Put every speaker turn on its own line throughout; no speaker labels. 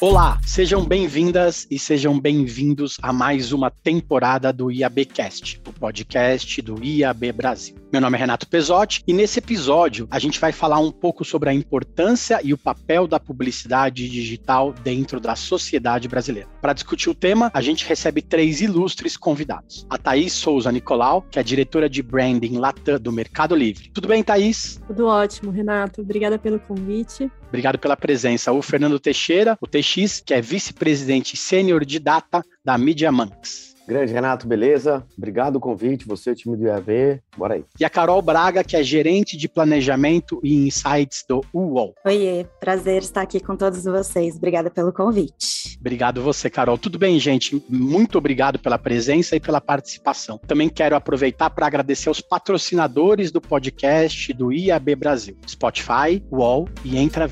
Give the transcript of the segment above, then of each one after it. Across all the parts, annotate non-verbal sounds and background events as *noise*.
Olá, sejam bem-vindas e sejam bem-vindos a mais uma temporada do IABcast, o podcast do IAB Brasil. Meu nome é Renato Pesotti e nesse episódio a gente vai falar um pouco sobre a importância e o papel da publicidade digital dentro da sociedade brasileira. Para discutir o tema, a gente recebe três ilustres convidados. A Thaís Souza Nicolau, que é diretora de branding Latam do Mercado Livre. Tudo bem, Thaís?
Tudo ótimo, Renato. Obrigada pelo convite.
Obrigado pela presença. O Fernando Teixeira, o TX, que é vice-presidente sênior de data da Media Monks.
Grande Renato, beleza? Obrigado o convite, você, time do IAV, bora aí.
E a Carol Braga, que é gerente de planejamento e insights do UOL.
Oiê, prazer estar aqui com todos vocês. Obrigada pelo convite.
Obrigado você, Carol. Tudo bem, gente? Muito obrigado pela presença e pela participação. Também quero aproveitar para agradecer aos patrocinadores do podcast do IAB Brasil, Spotify, UOL e Entra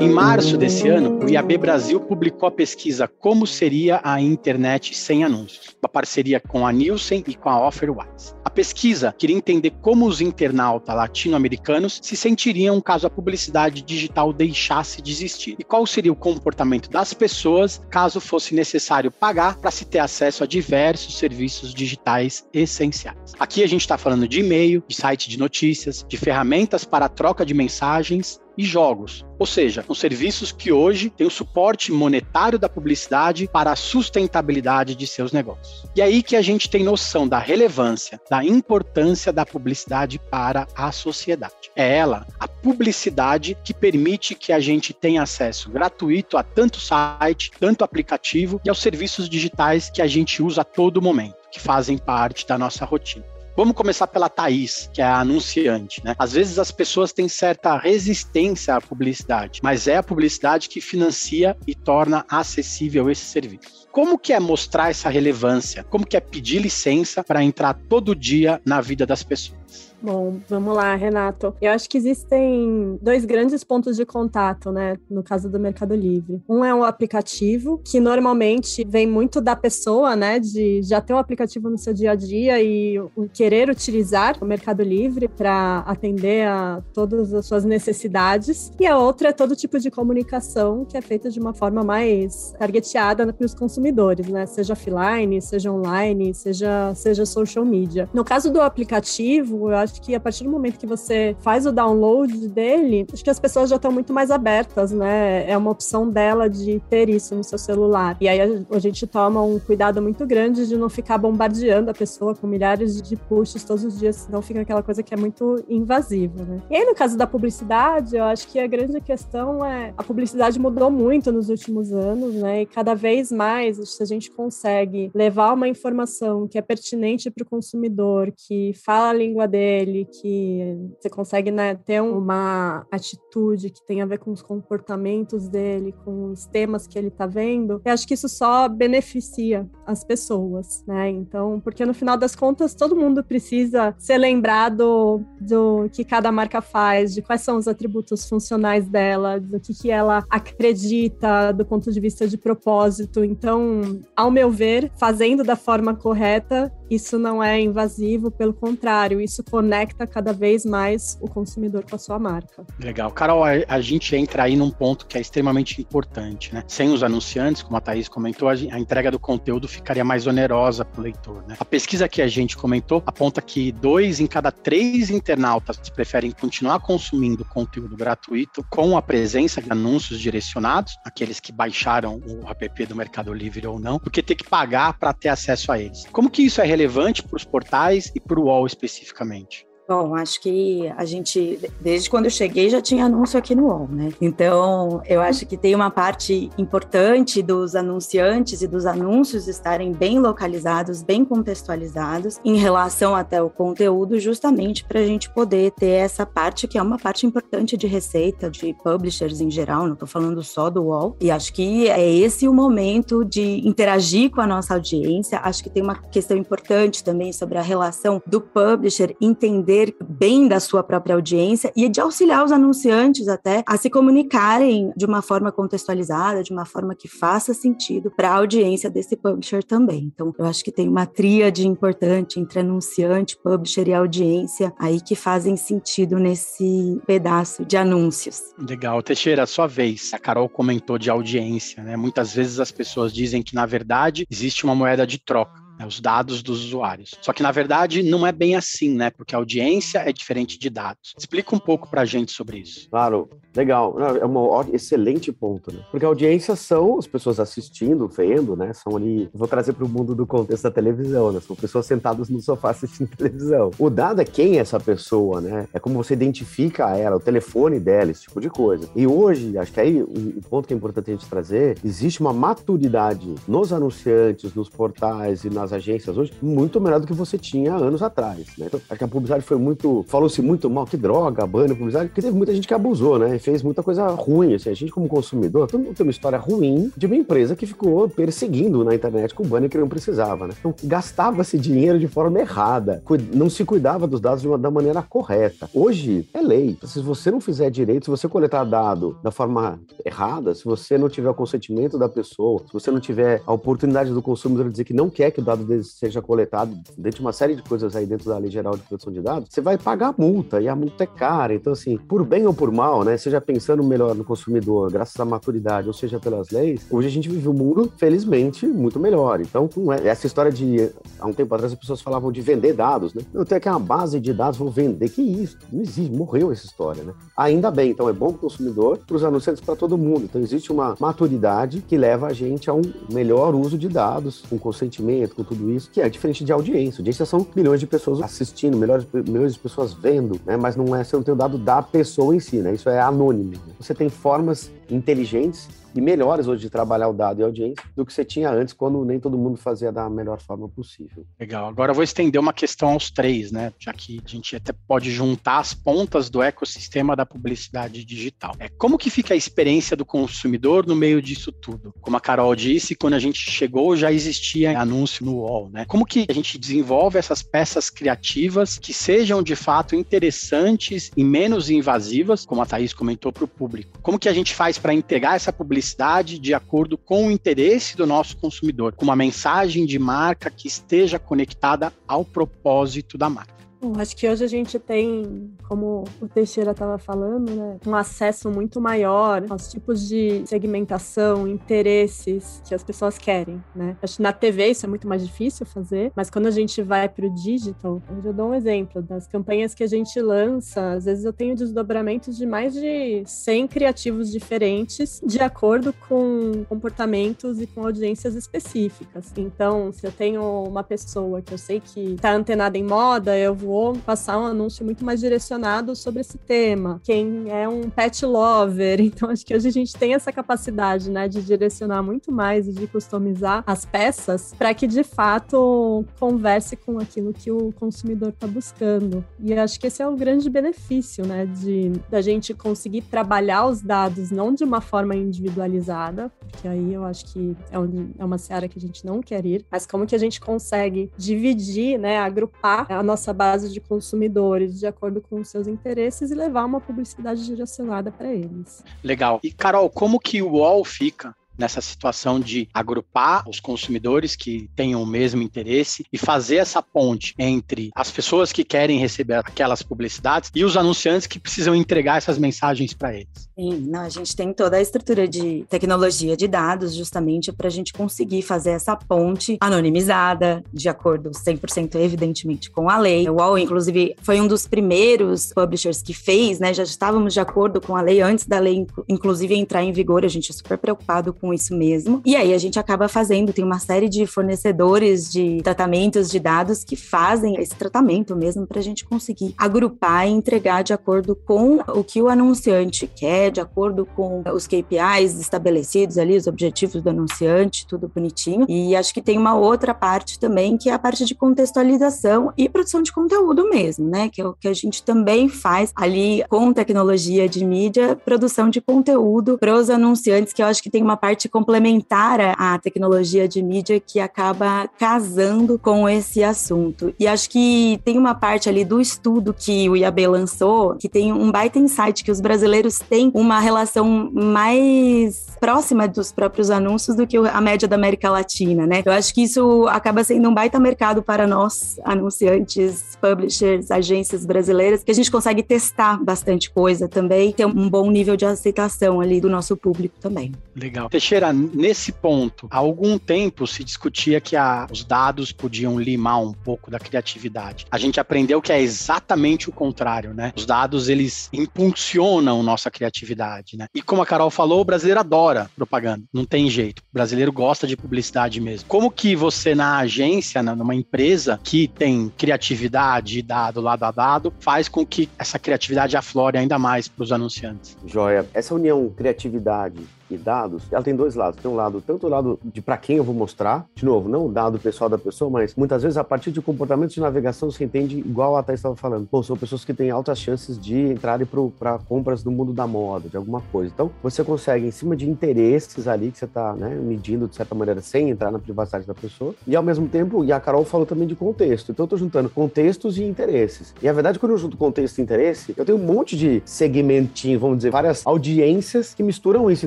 Em março desse ano, o IAB Brasil publicou a pesquisa Como seria a internet sem anúncios, uma parceria com a Nielsen e com a Offerwise. A pesquisa queria entender como os internautas latino-americanos se sentiriam caso a publicidade digital deixasse de existir e qual seria o comportamento das pessoas caso fosse necessário pagar para se ter acesso a diversos serviços digitais essenciais. Aqui a gente está falando de e-mail, de site de notícias, de ferramentas para troca de mensagens e jogos. Ou seja, são serviços que hoje têm o suporte monetário da publicidade para a sustentabilidade de seus negócios. E aí que a gente tem noção da relevância, da importância da publicidade para a sociedade. É ela, a publicidade, que permite que a gente tenha acesso gratuito a tanto site, tanto aplicativo e aos serviços digitais que a gente usa a todo momento, que fazem parte da nossa rotina. Vamos começar pela Thaís, que é a anunciante, né? Às vezes as pessoas têm certa resistência à publicidade, mas é a publicidade que financia e torna acessível esse serviço. Como que é mostrar essa relevância? Como que é pedir licença para entrar todo dia na vida das pessoas?
Bom, vamos lá, Renato. Eu acho que existem dois grandes pontos de contato, né, no caso do Mercado Livre. Um é o aplicativo, que normalmente vem muito da pessoa, né, de já ter um aplicativo no seu dia a dia e querer utilizar o Mercado Livre para atender a todas as suas necessidades. E a outra é todo tipo de comunicação que é feita de uma forma mais targeteada para os consumidores, né, seja offline, seja online, seja seja social media. No caso do aplicativo, eu acho que a partir do momento que você faz o download dele, acho que as pessoas já estão muito mais abertas, né? É uma opção dela de ter isso no seu celular. E aí a, gente toma um cuidado muito grande de não ficar bombardeando a pessoa com milhares de pushes todos os dias, senão fica aquela coisa que é muito invasiva, né? E aí, no caso da publicidade, eu acho que a grande questão é a publicidade mudou muito nos últimos anos, né? E cada vez mais, se a gente consegue levar uma informação que é pertinente para o consumidor, que fala a língua dele, que você consegue né, ter uma atitude que tem a ver com os comportamentos dele, com os temas que ele está vendo, eu acho que isso só beneficia as pessoas, né? Então, porque no final das contas, todo mundo precisa ser lembrado do que cada marca faz, de quais são os atributos funcionais dela, do que, que ela acredita do ponto de vista de propósito. Então, ao meu ver, fazendo da forma correta, isso não é invasivo, pelo contrário, isso conecta cada vez mais o consumidor com a sua marca.
Legal. Carol, a, gente entra aí num ponto que é extremamente importante, né? Sem os anunciantes, como a Thaís comentou, a, a entrega do conteúdo ficaria mais onerosa para o leitor, né? A pesquisa que a gente comentou aponta que dois em cada três internautas preferem continuar consumindo conteúdo gratuito com a presença de anúncios direcionados, aqueles que baixaram o app do Mercado Livre ou não, do que ter que pagar para ter acesso a eles. Como que isso é relevante para os portais e para o UOL especificamente?
Bom, acho que a gente, desde quando eu cheguei, já tinha anúncio aqui no UOL, né? Então, eu acho que tem uma parte importante dos anunciantes e dos anúncios estarem bem localizados, bem contextualizados em relação até o conteúdo, justamente para a gente poder ter essa parte que é uma parte importante de receita de publishers em geral, não estou falando só do UOL. E acho que é esse o momento de interagir com a nossa audiência. Acho que tem uma questão importante também sobre a relação do publisher entender entender bem da sua própria audiência e de auxiliar os anunciantes até a se comunicarem de uma forma contextualizada, de uma forma que faça sentido para a audiência desse publisher também. Então, eu acho que tem uma tríade importante entre anunciante, publisher e audiência aí que fazem sentido nesse pedaço de anúncios.
Legal. Teixeira, sua vez. A Carol comentou de audiência, né? Muitas vezes as pessoas dizem que, na verdade, existe uma moeda de troca né, os dados dos usuários. Só que, na verdade, não é bem assim, né? Porque a audiência é diferente de dados. Explica um pouco para a gente sobre isso.
Claro, legal. É um excelente ponto, né? Porque a audiência são as pessoas assistindo, vendo, né? São ali, vou trazer para o mundo do contexto da televisão, né? São pessoas sentadas no sofá assistindo *laughs* televisão. O dado é quem é essa pessoa, né? É como você identifica ela, o telefone dela, esse tipo de coisa. E hoje, acho que aí um ponto que é importante a gente trazer, existe uma maturidade nos anunciantes, nos portais e nas agências hoje muito melhor do que você tinha anos atrás, né? Então, acho que a publicidade foi muito, falou-se muito mal, que droga, banner, publicidade, porque teve muita gente que abusou, né? E fez muita coisa ruim, assim, a gente como consumidor, todo mundo tem uma história ruim de uma empresa que ficou perseguindo na internet com banner que não precisava, né? Então, gastava-se dinheiro de forma errada, não se cuidava dos dados uma, da maneira correta. Hoje, é lei. Se você não fizer direito, se você coletar dado da forma errada, se você não tiver o consentimento da pessoa, se você não tiver a oportunidade do consumidor de dizer que não quer que o dado dele seja coletado dentro de uma série de coisas aí dentro da Lei Geral de Proteção de Dados, você vai pagar multa e a multa é cara. Então, assim, por bem ou por mal, né, seja pensando melhor no consumidor, graças à maturidade, ou seja pelas leis, hoje a gente vive um mundo, felizmente, muito melhor. Então, é, essa história de, há um tempo atrás, as pessoas falavam de vender dados, né? Eu tenho aqui uma base de dados, vou vender. Que isso? Não existe, morreu essa história, né? Ainda bem, então é bom para o consumidor, para os anunciantes, para todo mundo. Então, existe uma maturidade que leva a gente a um melhor uso de dados, com consentimento, com tudo isso, que é diferente de audiência. Audiência são milhões de pessoas assistindo, milhões, milhões de pessoas vendo, né? Mas não é, você não tem o dado da pessoa em si, né? Isso é anônimo. Você tem formas inteligentes e melhores hoje de trabalhar o dado e a audiência do que você tinha antes, quando nem todo mundo fazia da melhor forma possível.
Legal. Agora eu vou estender uma questão aos três, né? Já que a gente até pode juntar as pontas do ecossistema da publicidade digital. É como que fica a experiência do consumidor no meio disso tudo? Como a Carol disse, quando a gente chegou já existia anúncio no UOL, né? Como que a gente desenvolve essas peças criativas que sejam de fato interessantes e menos invasivas, como a Thaís comentou para o público? Como que a gente faz para entregar essa publicidade de acordo com o interesse do nosso consumidor, com uma mensagem de marca que esteja conectada ao propósito da marca.
Bom, acho que hoje a gente tem, como o Teixeira estava falando, né, um acesso muito maior aos tipos de segmentação, interesses que as pessoas querem, né? Acho que na TV isso é muito mais difícil fazer, mas quando a gente vai para o digital, eu dou um exemplo das campanhas que a gente lança, às vezes eu tenho desdobramentos de mais de 100 criativos diferentes de acordo com comportamentos e com audiências específicas. Então, se eu tenho uma pessoa que eu sei que está antenada em moda, eu vou vou passar um anúncio muito mais direcionado sobre esse tema. Quem é um pet lover. *laughs* Então, acho que hoje a gente tem essa capacidade, né, de direcionar muito mais e de customizar as peças para que de fato converse com aquilo que o consumidor está buscando. E acho que esse é o grande benefício, né, de da gente conseguir trabalhar os dados não de uma forma individualizada, porque aí eu acho que é, um, é uma seara que a gente não quer ir, mas como que a gente consegue dividir, né, agrupar a nossa base de consumidores de acordo com os seus interesses e levar uma publicidade direcionada para eles.
Legal. E Carol, como que o UOL fica nessa situação de agrupar os consumidores que tenham o mesmo interesse e fazer essa ponte entre as pessoas que querem receber aquelas publicidades e os anunciantes que precisam entregar essas mensagens para eles.
Sim, não, a gente tem toda a estrutura de tecnologia de dados justamente para a gente conseguir fazer essa ponte anonimizada, de acordo 100% evidentemente com a lei. O UOL, inclusive, foi um dos primeiros publishers que fez, né? Já estávamos de acordo com a lei antes da lei, inclusive, entrar em vigor. A gente é super preocupado com com isso mesmo. E aí a gente acaba fazendo, tem uma série de fornecedores de tratamentos de dados que fazem esse tratamento mesmo para a gente conseguir agrupar e entregar de acordo com o que o anunciante quer, de acordo com os KPIs estabelecidos ali, os objetivos do anunciante, tudo bonitinho. E acho que tem uma outra parte também, que é a parte de contextualização e produção de conteúdo mesmo, né? Que é o que a gente também faz ali com tecnologia de mídia, produção de conteúdo para os anunciantes, que eu acho que tem uma parte parte complementar à tecnologia de mídia que acaba casando com esse assunto. E acho que tem uma parte ali do estudo que o IAB lançou que tem um baita insight que os brasileiros têm uma relação mais próxima dos próprios anúncios do que a média da América Latina, né? Eu acho que isso acaba sendo um baita mercado para nós, anunciantes, publishers, agências brasileiras, que a gente consegue testar bastante coisa também, ter um bom nível de aceitação ali do nosso público também.
Legal. Teixeira, nesse ponto, há algum tempo se discutia que a, os dados podiam limar um pouco da criatividade. A gente aprendeu que é exatamente o contrário, né? Os dados, eles impulsionam nossa criatividade, né? E como a Carol falou, o brasileiro adora propaganda. Não tem jeito. O brasileiro gosta de publicidade mesmo. Como que você, na agência, numa empresa que tem criatividade, dado lado a dado, faz com que essa criatividade aflore ainda mais para os anunciantes?
Joia. Essa união criatividade dados, ela tem dois lados. Tem um lado, tanto o lado de para quem eu vou mostrar, de novo, não o dado pessoal da pessoa, mas muitas vezes a partir de comportamentos de navegação se entende igual a Thais estava falando. Pô, são pessoas que têm altas chances de entrarem para compras do mundo da moda, de alguma coisa. Então, você consegue, em cima de interesses ali que você está né, medindo de certa maneira, sem entrar na privacidade da pessoa, e ao mesmo tempo, e a Carol falou também de contexto. Então, eu estou juntando contextos e interesses. E a verdade, quando eu junto contexto e interesse, eu tenho um monte de segmentinhos, vamos dizer, várias audiências que misturam isso.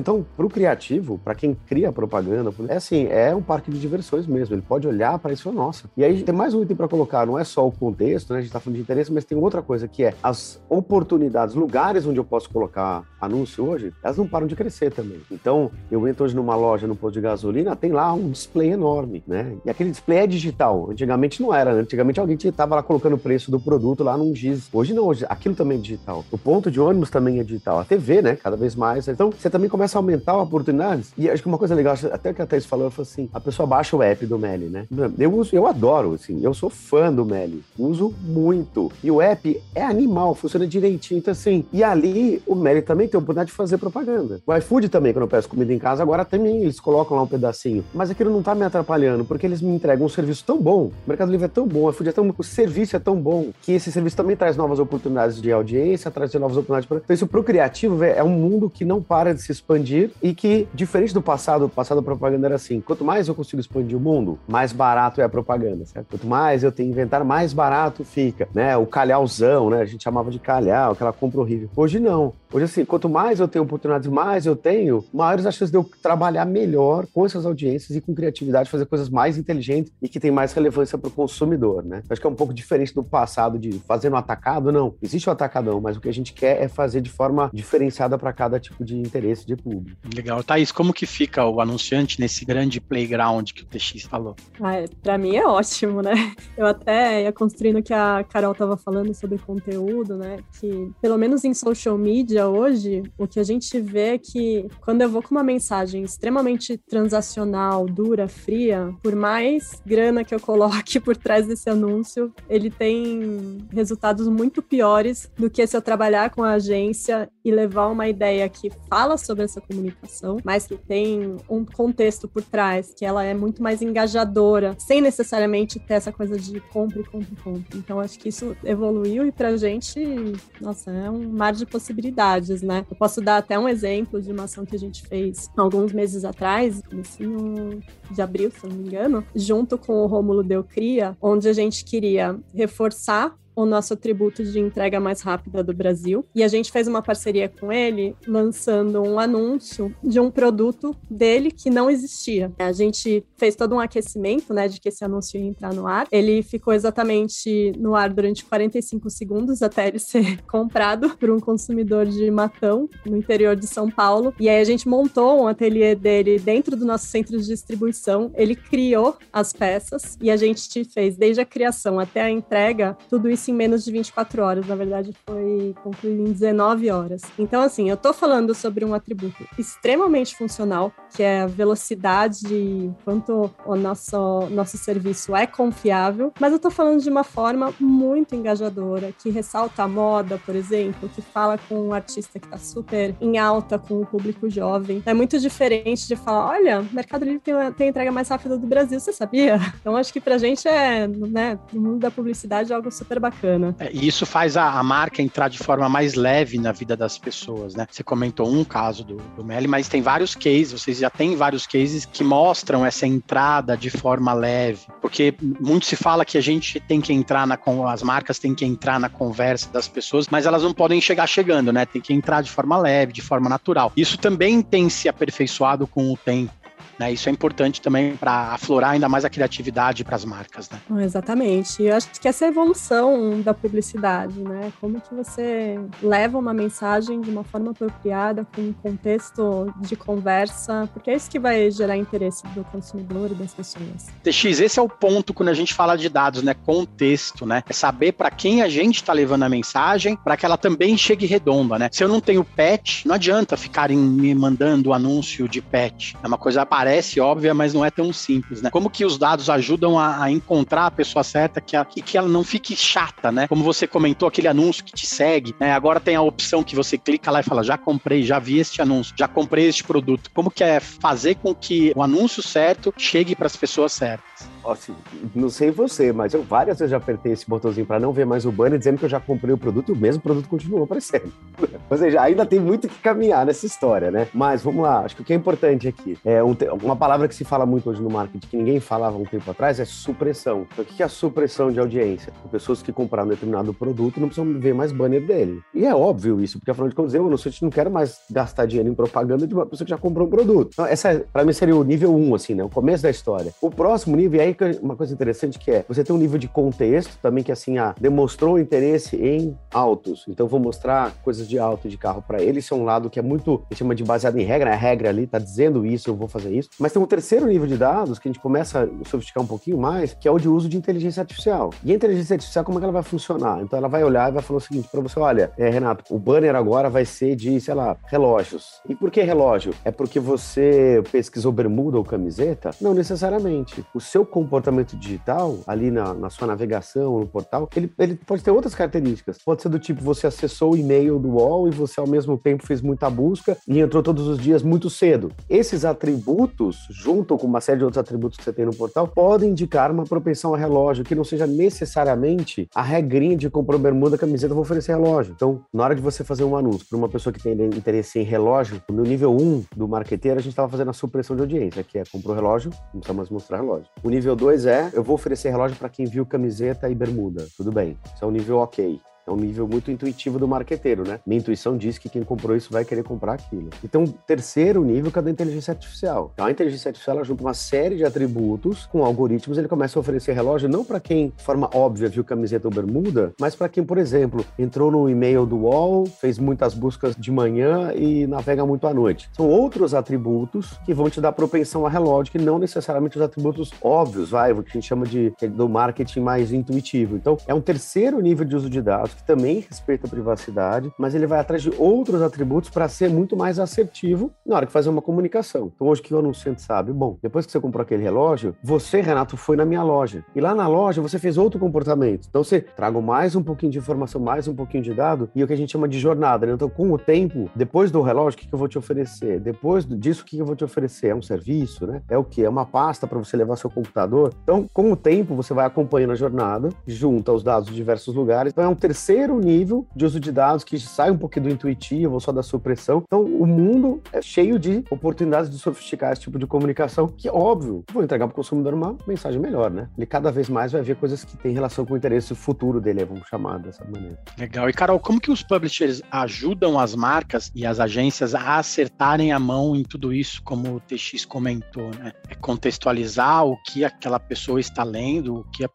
Então, para o criativo, para quem cria propaganda, é assim, é um parque de diversões mesmo. Ele pode olhar para isso e falar, nossa. E aí tem mais um item para colocar, não é só o contexto, né? A gente está falando de interesse, mas tem outra coisa que é as oportunidades, lugares onde eu posso colocar anúncio hoje, elas não param de crescer também. Então, eu entro hoje numa loja, no posto de gasolina, tem lá um display enorme, né? E aquele display é digital. Antigamente não era, né? Antigamente alguém estava lá colocando o preço do produto lá num giz. Hoje não, hoje aquilo também é digital. O ponto de ônibus também é digital. A TV, né? Cada vez mais. Então, você também começa a aumentar oportunidades. E acho que uma coisa legal, até que a Thais falou, eu falei assim, a pessoa baixa o app do Meli, né? Eu uso, eu adoro, assim, eu sou fã do Meli, uso muito. E o app é animal, funciona direitinho, então assim, e ali o Meli também tem a oportunidade de fazer propaganda. O iFood também, quando eu peço comida em casa, agora também eles colocam lá um pedacinho. Mas aquilo não tá me atrapalhando, porque eles me entregam um serviço tão bom, o Mercado Livre é tão bom, o iFood é tão o serviço é tão bom, que esse serviço também traz novas oportunidades de audiência, traz novas oportunidades para... Então isso pro criativo é um mundo que não para de se expandir e que, diferente do passado, o passado a propaganda era assim, quanto mais eu consigo expandir o mundo, mais barato é a propaganda, certo? Quanto mais eu tenho inventar, mais barato fica, né? O calhauzão, né? A gente chamava de calhau, aquela compra horrível. Hoje não. Hoje, assim, quanto mais eu tenho oportunidades, mais eu tenho, maiores as chances de eu trabalhar melhor com essas audiências e com criatividade, fazer coisas mais inteligentes e que tem mais relevância para o consumidor, né? Acho que é um pouco diferente do passado de fazer no atacado, não. Existe o atacadão, mas o que a gente quer é fazer de forma diferenciada para cada tipo de interesse de público.
Legal. Thaís, como que fica o anunciante nesse grande playground que o TX falou?
Ah, para mim é ótimo, né? Eu até ia construindo o que a Carol estava falando sobre conteúdo, né? Que pelo menos em social media hoje, o que a gente vê é que quando eu vou com uma mensagem extremamente transacional, dura, fria, por mais grana que eu coloque *laughs* por trás desse anúncio, ele tem resultados muito piores do que se eu trabalhar com a agência e levar uma ideia que fala sobre essa comunicação, mas que tem um contexto por trás, que ela é muito mais engajadora, sem necessariamente ter essa coisa de compre, compre, compre. Então acho que isso evoluiu e pra gente, nossa, é um mar de possibilidades, né? Eu posso dar até um exemplo de uma ação que a gente fez alguns meses atrás, comecinho de abril, se não me engano, junto com o Rômulo Delcria, onde a gente queria reforçar o nosso atributo de entrega mais rápida do Brasil. E a gente fez uma parceria com ele, lançando um anúncio de um produto dele que não existia. A gente fez todo um aquecimento, né, de que esse anúncio ia entrar no ar. Ele ficou exatamente no ar durante 45 segundos até ele *laughs* ser comprado por um consumidor de Matão, no interior de São Paulo. E aí a gente montou um ateliê dele dentro do nosso centro de distribuição. Ele criou as peças e a gente fez desde a criação até a entrega, tudo isso em menos de 24 horas. Na verdade, foi concluído em 19 horas. Então, assim, eu tô falando sobre um atributo extremamente funcional, que é a velocidade, quanto o nosso, nosso serviço é confiável, mas eu tô falando de uma forma muito engajadora, que ressalta a moda, por exemplo, que fala com um artista que tá super em alta com o público jovem. É muito diferente de falar, olha, Mercado Livre tem, tem a entrega mais rápida do Brasil, você sabia? Então, acho que pra gente é, né, no mundo da publicidade, é algo super bacana bacana.
É, e isso faz a, a, marca entrar de forma mais leve na vida das pessoas, né? Você comentou um caso do, do Meli, mas tem vários cases, vocês já têm vários cases que mostram essa entrada de forma leve, porque muito se fala que a gente tem que entrar na as marcas têm que entrar na conversa das pessoas, mas elas não podem chegar chegando, né? Tem que entrar de forma leve, de forma natural. Isso também tem se aperfeiçoado com o tempo. Né? Isso é importante também para aflorar ainda mais a criatividade para as marcas. Né?
Exatamente. Eu acho que essa é a evolução da publicidade, né? Como que você leva uma mensagem de uma forma apropriada, com um contexto de conversa, porque é isso que vai gerar interesse do consumidor e das pessoas.
TX, esse é o ponto quando a gente fala de dados, né? Contexto, né? É saber para quem a gente está levando a mensagem, para que ela também chegue redonda, né? Se eu não tenho pet, não adianta ficarem me mandando anúncio de pet. É uma coisa parece óbvia, mas não é tão simples, né? Como que os dados ajudam a, a encontrar a pessoa certa que, a, que ela não fique chata, né? Como você comentou, aquele anúncio que te segue, né? Agora tem a opção que você clica lá e fala, já comprei, já vi este anúncio, já comprei este produto. Como que é fazer com que o anúncio certo chegue para as pessoas certas?
Assim, não sei você, mas eu várias vezes já apertei esse botãozinho para não ver mais o banner, dizendo que eu já comprei o produto e o mesmo produto continuou aparecendo. *laughs* Ou seja, ainda tem muito que caminhar nessa história, né? Mas vamos lá, acho que o que é importante aqui é um, uma palavra que se fala muito hoje no marketing, que ninguém falava um tempo atrás, é supressão. Então, o que é a supressão de audiência? Pessoas que compraram determinado produto não precisam ver mais banner dele. E é óbvio isso, porque afinal de contas, eu não, sei, não quero mais gastar dinheiro em propaganda de uma pessoa que já comprou um produto. Então, essa, para mim, seria o nível 1, um, assim, né? O começo da história. O próximo nível, uma coisa interessante que é, você tem um nível de contexto também que assim, ah, demonstrou interesse em autos, então vou mostrar coisas de auto de carro para ele, isso é um lado que é muito, a gente chama de baseado em regra, a regra ali tá dizendo isso, eu vou fazer isso, mas tem um terceiro nível de dados que a gente começa a sofisticar um pouquinho mais, que é o de uso de inteligência artificial. E a inteligência artificial, como é que ela vai funcionar? Então ela vai olhar e vai falar o seguinte para você, olha, é, Renato, o banner agora vai ser de, sei lá, relógios. E por que relógio? É porque você pesquisou bermuda ou camiseta? Não necessariamente. O seu comportamento comportamento digital, ali na, na sua navegação, no portal, ele, ele pode ter outras características. Pode ser do tipo, você acessou o e-mail do UOL e você, ao mesmo tempo, fez muita busca e entrou todos os dias muito cedo. Esses atributos, junto com uma série de outros atributos que você tem no portal, podem indicar uma propensão a relógio, que não seja necessariamente a regrinha de comprou bermuda, camiseta, vou oferecer relógio. Então, na hora de você fazer um anúncio para uma pessoa que tem interesse em relógio, no nível 1 do marqueteiro, a gente estava fazendo a supressão de audiência, que é comprou relógio, não precisa mais mostrar relógio. O nível 2 é eu vou oferecer relógio para quem viu camiseta e bermuda. Tudo bem. Isso é um nível ok. É um nível muito intuitivo do marqueteiro, né? Minha intuição diz que quem comprou isso vai querer comprar aquilo. Então, terceiro nível que é da inteligência artificial. Então, a inteligência artificial junta uma série de atributos com algoritmos, ele começa a oferecer relógio não para quem, de forma óbvia, viu camiseta ou bermuda, mas para quem, por exemplo, entrou no e-mail do UOL, fez muitas buscas de manhã e navega muito à noite. São outros atributos que vão te dar propensão a relógio, que não necessariamente os atributos óbvios, vai, o que a gente chama de do marketing mais intuitivo. Então, é um terceiro nível de uso de dados que também respeita a privacidade, mas ele vai atrás de outros atributos para ser muito mais assertivo na hora que fazer uma comunicação. Então, hoje que o anunciante sabe, bom, depois que você comprou aquele relógio, você, Renato, foi na minha loja. E lá na loja você fez outro comportamento. Então, você traga mais um pouquinho de informação, mais um pouquinho de dado, e o que a gente chama de jornada. Né? Então, com o tempo, depois do relógio, o que, que eu vou te oferecer? Depois disso, o que, que eu vou te oferecer? É um serviço, né? É o que? É uma pasta para você levar seu computador. Então, com o tempo, você vai acompanhando a jornada, junta os dados de diversos lugares. Então, é um terceiro terceiro nível de uso de dados que sai um pouquinho do intuitivo só da supressão. Então, o mundo é cheio de oportunidades de sofisticar esse tipo de comunicação, que, óbvio, vou entregar para o consumidor uma mensagem melhor, né? Ele cada vez mais vai ver coisas que têm relação com o interesse futuro dele, vamos chamar dessa maneira.
Legal. E, Carol, como que os publishers ajudam as marcas e as agências a acertarem a mão em tudo isso, como o TX comentou, né? É contextualizar o que aquela pessoa está lendo, o que a,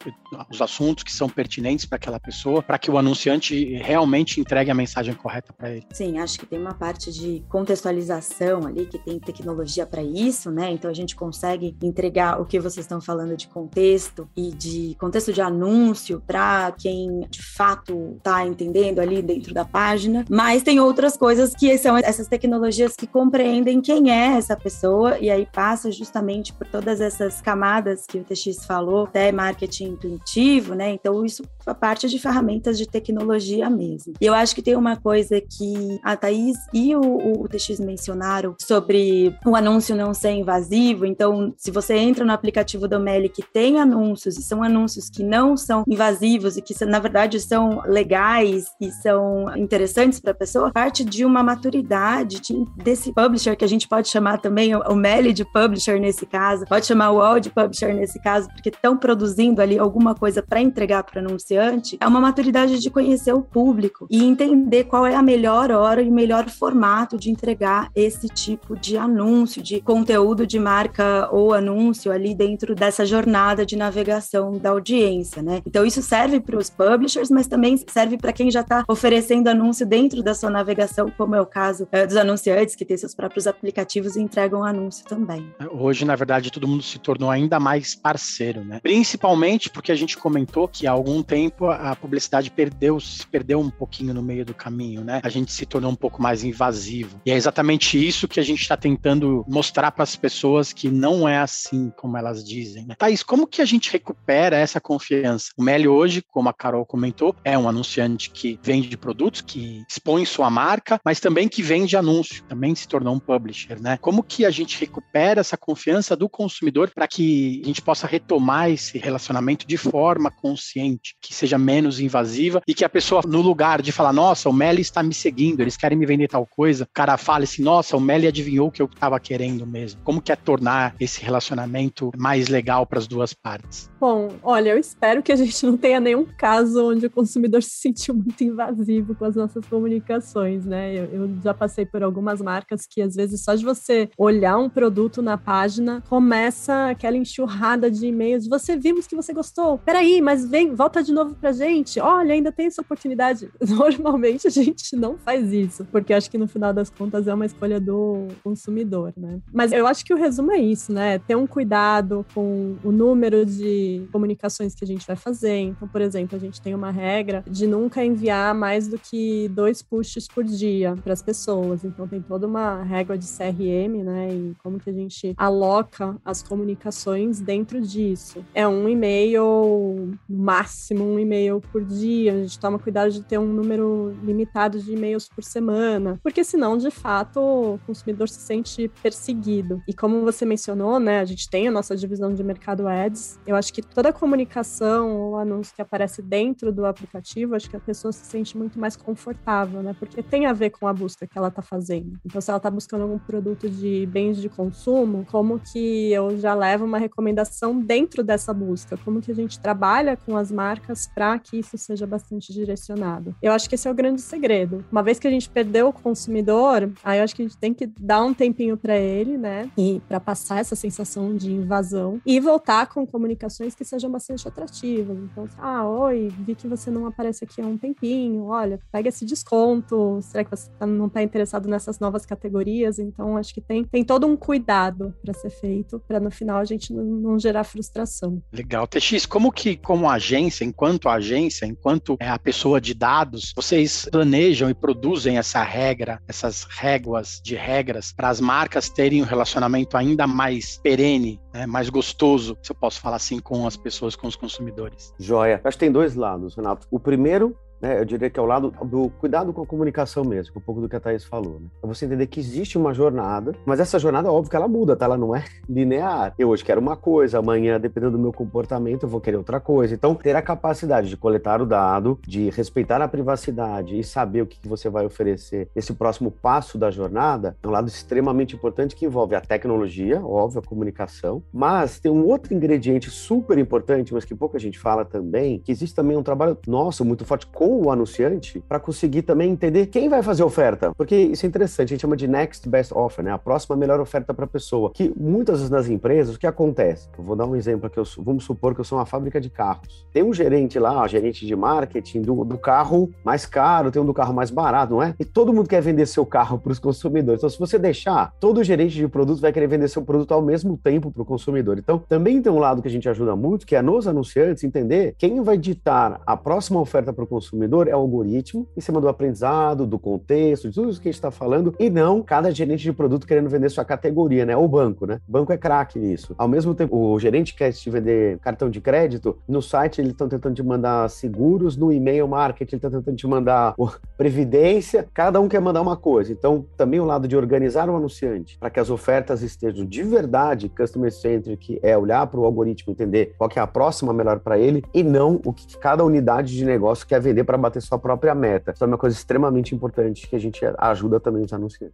os assuntos que são pertinentes para aquela pessoa, para que o anúncio anunciante realmente entregue a mensagem correta para ele.
Sim, acho que tem uma parte de contextualização ali, que tem tecnologia para isso, né? Então a gente consegue entregar o que vocês estão falando de contexto e de contexto de anúncio para quem de fato está entendendo ali dentro da página. Mas tem outras coisas que são essas tecnologias que compreendem quem é essa pessoa e aí passa justamente por todas essas camadas que o TX falou, até marketing intuitivo, né? Então isso a parte de ferramentas de tecnologia tecnologia mesmo. E eu acho que tem uma coisa que a Thaís e o, o, TX mencionaram sobre o anúncio não ser invasivo. Então, se você entra no aplicativo do Meli que tem anúncios, e são anúncios que não são invasivos e que, na verdade, são legais e são interessantes para a pessoa, parte de uma maturidade de, desse publisher, que a gente pode chamar também o Meli de publisher nesse caso, pode chamar o de publisher nesse caso, porque estão produzindo ali alguma coisa para entregar para o anunciante, é uma maturidade de conhecer o público e entender qual é a melhor hora e o melhor formato de entregar esse tipo de anúncio, de conteúdo de marca ou anúncio ali dentro dessa jornada de navegação da audiência, né? Então isso serve para os publishers, mas também serve para quem já está oferecendo anúncio dentro da sua navegação, como é o caso é, dos anunciantes que têm seus próprios aplicativos e entregam anúncio também.
Hoje, na verdade, todo mundo se tornou ainda mais parceiro, né? Principalmente porque a gente comentou que há algum tempo a publicidade perdeu, se perdeu um pouquinho no meio do caminho, né? A gente se tornou um pouco mais invasivo. E é exatamente isso que a gente está tentando mostrar para as pessoas que não é assim como elas dizem. Né? Thaís, como que a gente recupera essa confiança? O Meli hoje, como a Carol comentou, é um anunciante que vende produtos, que expõe sua marca, mas também que vende anúncio, também se tornou um publisher, né? Como que a gente recupera essa confiança do consumidor para que a gente possa retomar esse relacionamento de forma consciente, que seja menos invasiva e que a pessoa, no lugar de falar, nossa, o Meli está me seguindo, eles querem me vender tal coisa, o cara fale assim, nossa, o Meli adivinhou o que eu estava querendo mesmo. Como que é tornar esse relacionamento mais legal para as duas partes?
Bom, olha, eu espero que a gente não tenha nenhum caso onde o consumidor *laughs* se sentiu muito invasivo com as nossas comunicações, né? Eu, eu já passei por algumas marcas que às vezes só de você olhar um produto na página começa aquela enxurrada de e-mails. Você vimos que você gostou. Peraí, mas vem, volta de novo pra gente. Olha, ainda tem essa oportunidade. *laughs* Normalmente a gente não faz isso, porque acho que no final das contas é uma escolha do consumidor, né? Mas eu acho que o resumo é isso, né? Ter um cuidado com o número de comunicações que a gente vai fazer. Então, por exemplo, a gente tem uma regra de nunca enviar mais do que dois pushes por dia para as pessoas. Então, tem toda uma regra de CRM, né? E como que a gente aloca as comunicações dentro disso. É um e-mail, máximo um e-mail por dia. Gente toma cuidado de ter um número limitado de e-mails por semana, porque senão, de fato, o consumidor se sente perseguido. E como você mencionou, né, a gente tem a nossa divisão de mercado ads. Eu acho que toda a comunicação ou anúncio que aparece dentro do aplicativo, acho que a pessoa se sente muito mais confortável, né? Porque tem a ver com a busca que ela está fazendo. Então, se ela está buscando algum produto de bens de consumo, como que eu já levo uma recomendação dentro dessa busca? Como que a gente trabalha com as marcas para que isso seja bastante direcionado? Eu acho que esse é o grande segredo. Uma vez que a gente perdeu o consumidor, aí eu acho que a gente tem que dar um tempinho para ele, né? E para passar essa sensação de invasão e voltar com comunicações que sejam bastante atrativas. Então, ah, oi, vi que você não aparece aqui há um tempinho. Olha, pega esse desconto. Será que você tá, não está interessado nessas novas categorias? Então, acho que tem, tem todo um cuidado para ser feito, para no final a gente não, não, gerar frustração.
Legal. TX, como que, como agência, enquanto agência, enquanto a pessoa de dados, vocês planejam e produzem essa regra, essas réguas de regras para as marcas terem um relacionamento ainda mais perene, né, mais gostoso, se eu posso falar assim, com as pessoas, com os consumidores?
Joia. Acho que tem dois lados, Renato. O primeiro né, eu diria que é o lado do cuidado com a comunicação mesmo, um pouco do que a Thaís falou, né? É você entender que existe uma jornada, mas essa jornada, óbvio que ela muda, tá? Ela não é *laughs* linear. Eu hoje quero uma coisa, amanhã, dependendo do meu comportamento, eu vou querer outra coisa. Então, ter a capacidade de coletar o dado, de respeitar a privacidade e saber o que você vai oferecer esse próximo passo da jornada, é um lado extremamente importante que envolve a tecnologia, óbvio, a comunicação, mas tem um outro ingrediente super importante, mas que pouca gente fala também, que existe também um trabalho nosso muito forte com o anunciante para conseguir também entender quem vai fazer a oferta. Porque isso é interessante, a gente chama de next best offer, né? A próxima melhor oferta para a pessoa. Que muitas vezes nas empresas, o que acontece? Eu vou dar um exemplo aqui, eu, vamos supor que eu sou uma fábrica de carros. Tem um gerente lá, gerente de marketing do, do carro mais caro, tem um do carro mais barato, não é? E todo mundo quer vender seu carro para os consumidores. Então, se você deixar, todo gerente de produto vai querer vender seu produto ao mesmo tempo para o consumidor. Então, também tem um lado que a gente ajuda muito, que é nos anunciantes entender quem vai ditar a próxima oferta para o consumidor consumidor é o algoritmo, em cima do aprendizado, do contexto, de tudo isso que a gente está falando, e não cada gerente de produto querendo vender sua categoria, né? O banco, né? Banco é craque nisso. Ao mesmo tempo, o gerente quer te vender cartão de crédito, no site eles estão tentando te mandar seguros, no e-mail marketing ele está tentando te mandar *laughs* previdência, cada um quer mandar uma coisa. Então, também o lado de organizar o anunciante para que as ofertas estejam de verdade customer centric, é olhar para o algoritmo, entender qual é a próxima melhor para ele e não o que cada unidade de negócio quer vender para bater sua própria meta. Isso é uma coisa extremamente importante que a gente ajuda também os anunciantes.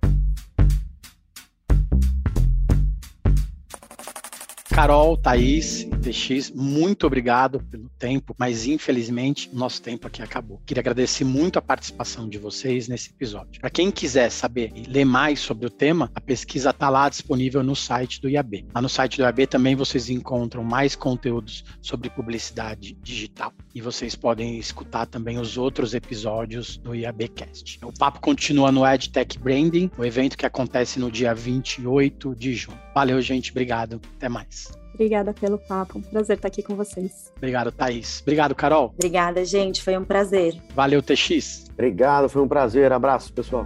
Carol, Thaís, TX, muito obrigado pelo tempo, mas infelizmente nosso tempo aqui acabou. Queria agradecer muito a participação de vocês nesse episódio. Para quem quiser saber e ler mais sobre o tema, a pesquisa está lá disponível no site do IAB. Lá no site do IAB também vocês encontram mais conteúdos sobre publicidade digital e vocês podem escutar também os outros episódios do IABcast. O papo continua no EdTech Branding, o evento que acontece no dia 28 de junho. Valeu, gente. Obrigado. Até mais.
Obrigada pelo papo. Prazer estar aqui com vocês.
Obrigado, Thaís. Obrigado, Carol.
Obrigada, gente. Foi um prazer.
Valeu, TX.
Obrigado, foi um prazer. Abraço, pessoal.